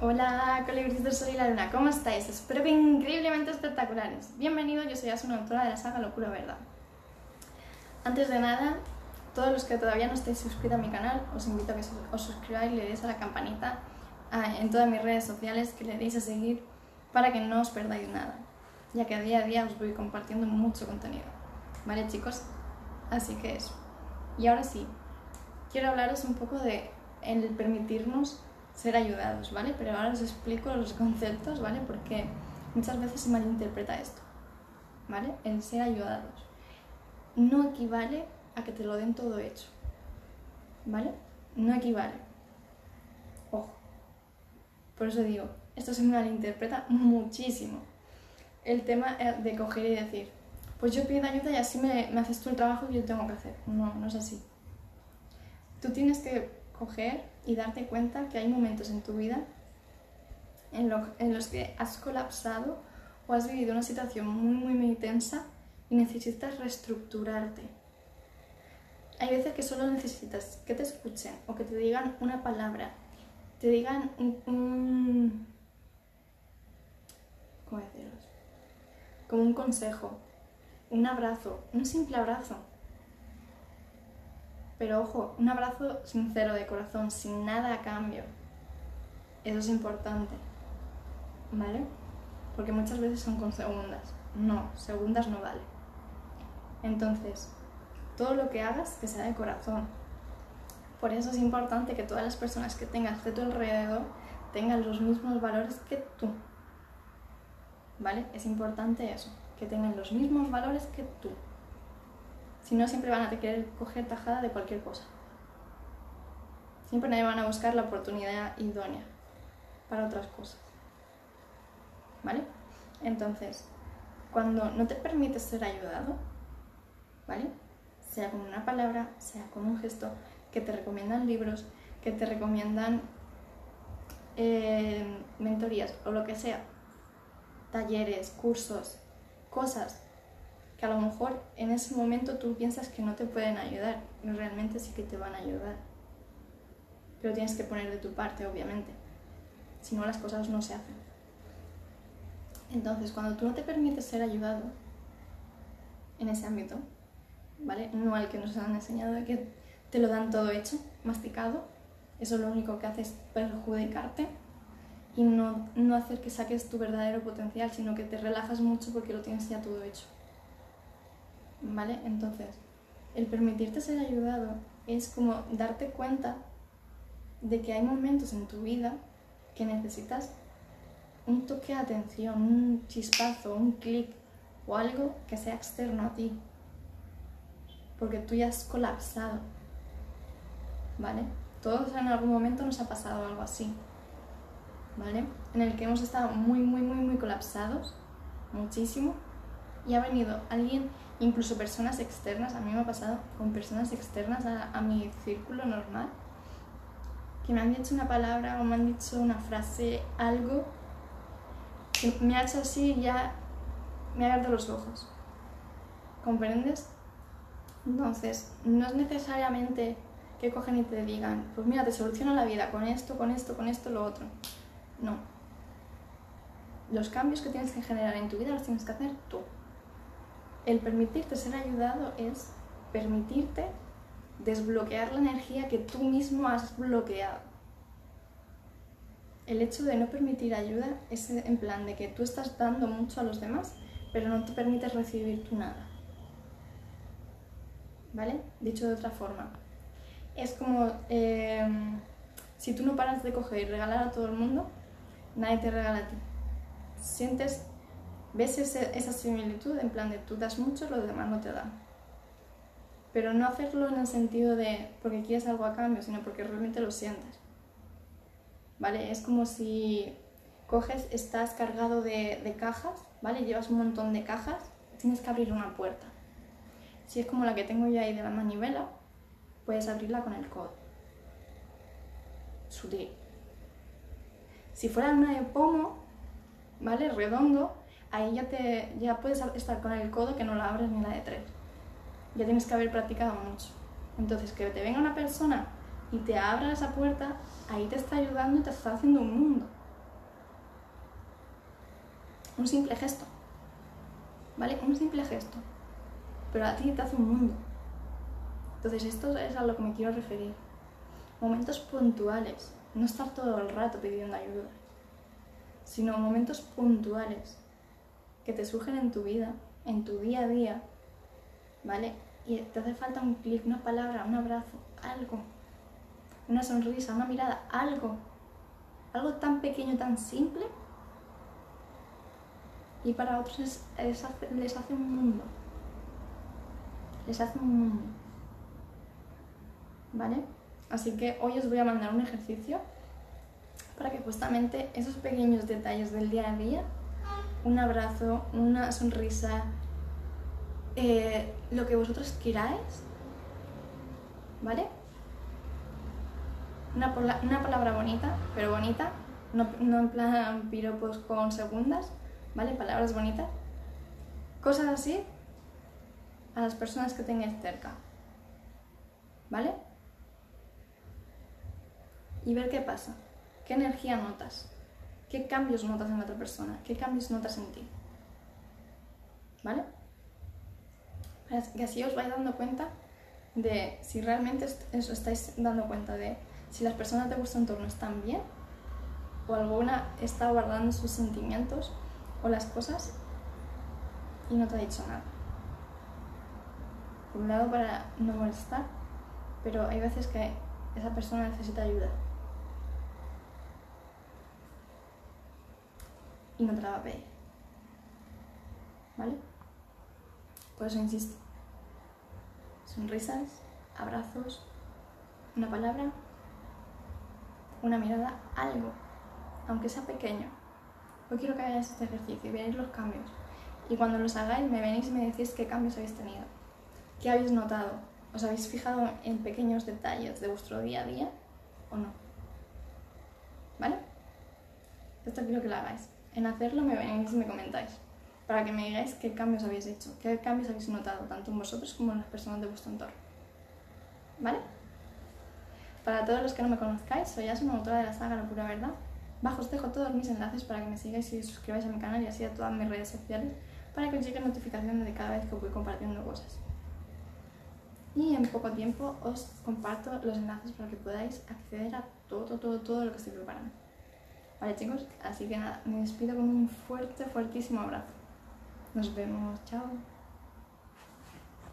Hola, colibríes del sol y la luna, ¿cómo estáis? Espero que increíblemente espectaculares. Bienvenido, yo soy Asuna, autora de la saga Locura Verdad. Antes de nada, todos los que todavía no estáis suscritos a mi canal, os invito a que os suscribáis le deis a la campanita en todas mis redes sociales, que le deis a seguir para que no os perdáis nada, ya que día a día os voy compartiendo mucho contenido. ¿Vale, chicos? Así que eso. Y ahora sí, quiero hablaros un poco de el permitirnos ser ayudados, ¿vale? Pero ahora os explico los conceptos, ¿vale? Porque muchas veces se malinterpreta esto, ¿vale? El ser ayudados. No equivale a que te lo den todo hecho, ¿vale? No equivale. Ojo. Por eso digo, esto se malinterpreta muchísimo. El tema de coger y decir, pues yo pido ayuda y así me, me haces tú el trabajo que yo tengo que hacer. No, no es así. Tú tienes que coger y darte cuenta que hay momentos en tu vida en, los que has colapsado o has vivido una situación muy, muy, muy tensa y necesitas reestructurarte. Hay veces que solo necesitas que te escuchen o que te digan una palabra, te digan un... ¿Cómo? Como un consejo, un abrazo, un simple abrazo pero ojo, un abrazo sincero de corazón, sin nada a cambio. Eso es importante. ¿Vale? Porque muchas veces son con segundas. No, segundas no vale. Entonces, todo lo que hagas que sea de corazón. Por eso es importante que todas las personas que tengas de tu alrededor tengan los mismos valores que tú. ¿Vale? Es importante eso, que tengan los mismos valores que tú. Si no, siempre van a querer coger tajada de cualquier cosa. Siempre van a buscar la oportunidad idónea para otras cosas. ¿Vale? Entonces, cuando no te permites ser ayudado, ¿vale? Sea con una palabra, sea con un gesto, que te recomiendan libros, que te recomiendan eh, mentorías o lo que sea, talleres, cursos, cosas que a lo mejor en ese momento tú piensas que no te pueden ayudar, y realmente sí que te van a ayudar. Pero tienes que poner de tu parte, obviamente. Si no, las cosas no se hacen. Entonces, cuando tú no te permites ser ayudado en ese ámbito, ¿vale? No al que nos han enseñado de que te lo dan todo hecho, masticado, eso lo único que hace es perjudicarte y no, no hacer que saques tu verdadero potencial, sino que te relajas mucho porque lo tienes ya todo hecho. ¿Vale? Entonces, el permitirte ser ayudado es como darte cuenta de que hay momentos en tu vida que necesitas un toque de atención, un chispazo, un clic o algo que sea externo a ti. Porque tú ya has colapsado. ¿Vale? Todos en algún momento nos ha pasado algo así. ¿Vale? En el que hemos estado muy, muy, muy, muy colapsados. Muchísimo. Y ha venido alguien incluso personas externas, a mí me ha pasado con personas externas a, mi círculo normal, que me han dicho una palabra o me han dicho una frase, algo que me ha hecho así y ya me ha abierto los ojos. ¿Comprendes? Entonces, no es necesariamente que cogen y te digan, pues mira, te soluciono la vida con esto, con esto, con esto, lo otro. No. Los cambios que tienes que generar en tu vida los tienes que hacer tú el permitirte ser ayudado es permitirte desbloquear la energía que tú mismo has bloqueado. El hecho de no permitir ayuda es en plan de que tú estás dando mucho a los demás, pero no te permites recibir tú nada. ¿Vale? Dicho de otra forma, es como em, si tú no paras de coger y regalar a todo el mundo, nadie te regala a ti. Sientes ves esa similitud en plan de tú das mucho, los demás no te dan. Pero no hacerlo en el sentido de porque quieres algo a cambio, sino porque realmente lo sientes. ¿Vale? Es como si coges, estás cargado de, de cajas, ¿vale? Llevas un montón de cajas, tienes que abrir una puerta. Si es como la que tengo yo ahí de la manivela, puedes abrirla con el codo. Sutil. Si fuera una de pomo, ¿vale? Redondo, ahí ya, te, ya puedes estar con el codo que no la abres ni la de tres. Ya tienes que haber practicado mucho. Entonces, que te venga una persona y te abra esa puerta, ahí te está ayudando y te está haciendo un mundo. Un simple gesto. ¿Vale? Un simple gesto. Pero a ti te hace un mundo. Entonces esto es a lo que me quiero referir. Momentos puntuales. No estar todo el rato pidiendo ayuda. Sino momentos puntuales que te surgen en tu vida, en tu día a día. ¿Vale? Y te hace falta un clic, una palabra, un abrazo, algo. Una sonrisa, una mirada, algo. Algo tan pequeño, tan simple. Y para otros les hace un mundo. Les hace un mundo. ¿Vale? Así que hoy os voy a mandar un ejercicio para que justamente esos pequeños detalles del día a día, un abrazo, una sonrisa, eh, lo que vosotros queráis, ¿vale? Una, una palabra bonita, pero bonita, no, no en plan piropos con segundas, ¿vale? Palabras bonitas. Cosas así a las personas que tengáis cerca, ¿vale? Y ver qué pasa, qué energía notas, qué cambios notas en la otra persona, qué cambios notas en ti, ¿vale? Que así os vais dando cuenta de si realmente os estáis dando cuenta de si las personas de vuestro entorno están bien o alguna está guardando sus sentimientos o las cosas y no te ha dicho nada. Por un lado para no molestar, pero hay veces que esa persona necesita ayuda. Y no te la va a pedir. ¿Vale? Por eso insisto. Sonrisas, abrazos, una palabra, una mirada, algo, aunque sea pequeño. Hoy quiero que hagáis este ejercicio y veáis los cambios. Y cuando los hagáis me venís y me decís qué cambios habéis tenido. ¿Qué habéis notado? ¿Os habéis fijado en pequeños detalles de vuestro día a día o no? ¿Vale? Esto quiero que lo hagáis. En hacerlo me venís y me comentáis para que me digáis qué cambios habéis hecho, qué cambios habéis notado, tanto en vosotros como en las personas de vuestro entorno. ¿Vale? Para todos los que no me conozcáis, soy Asma, autora de la saga La Pura Verdad. Bajo os dejo todos mis enlaces para que me sigáis y suscribáis a mi canal y así a todas mis redes sociales para que os llegue notificaciones de cada vez que voy compartiendo cosas. Y en poco tiempo os comparto los enlaces para que podáis acceder a todo, todo, todo lo que estoy preparando. Vale chicos, así que nada, me despido con un fuerte, fuertísimo abrazo. Nos vemos, chao.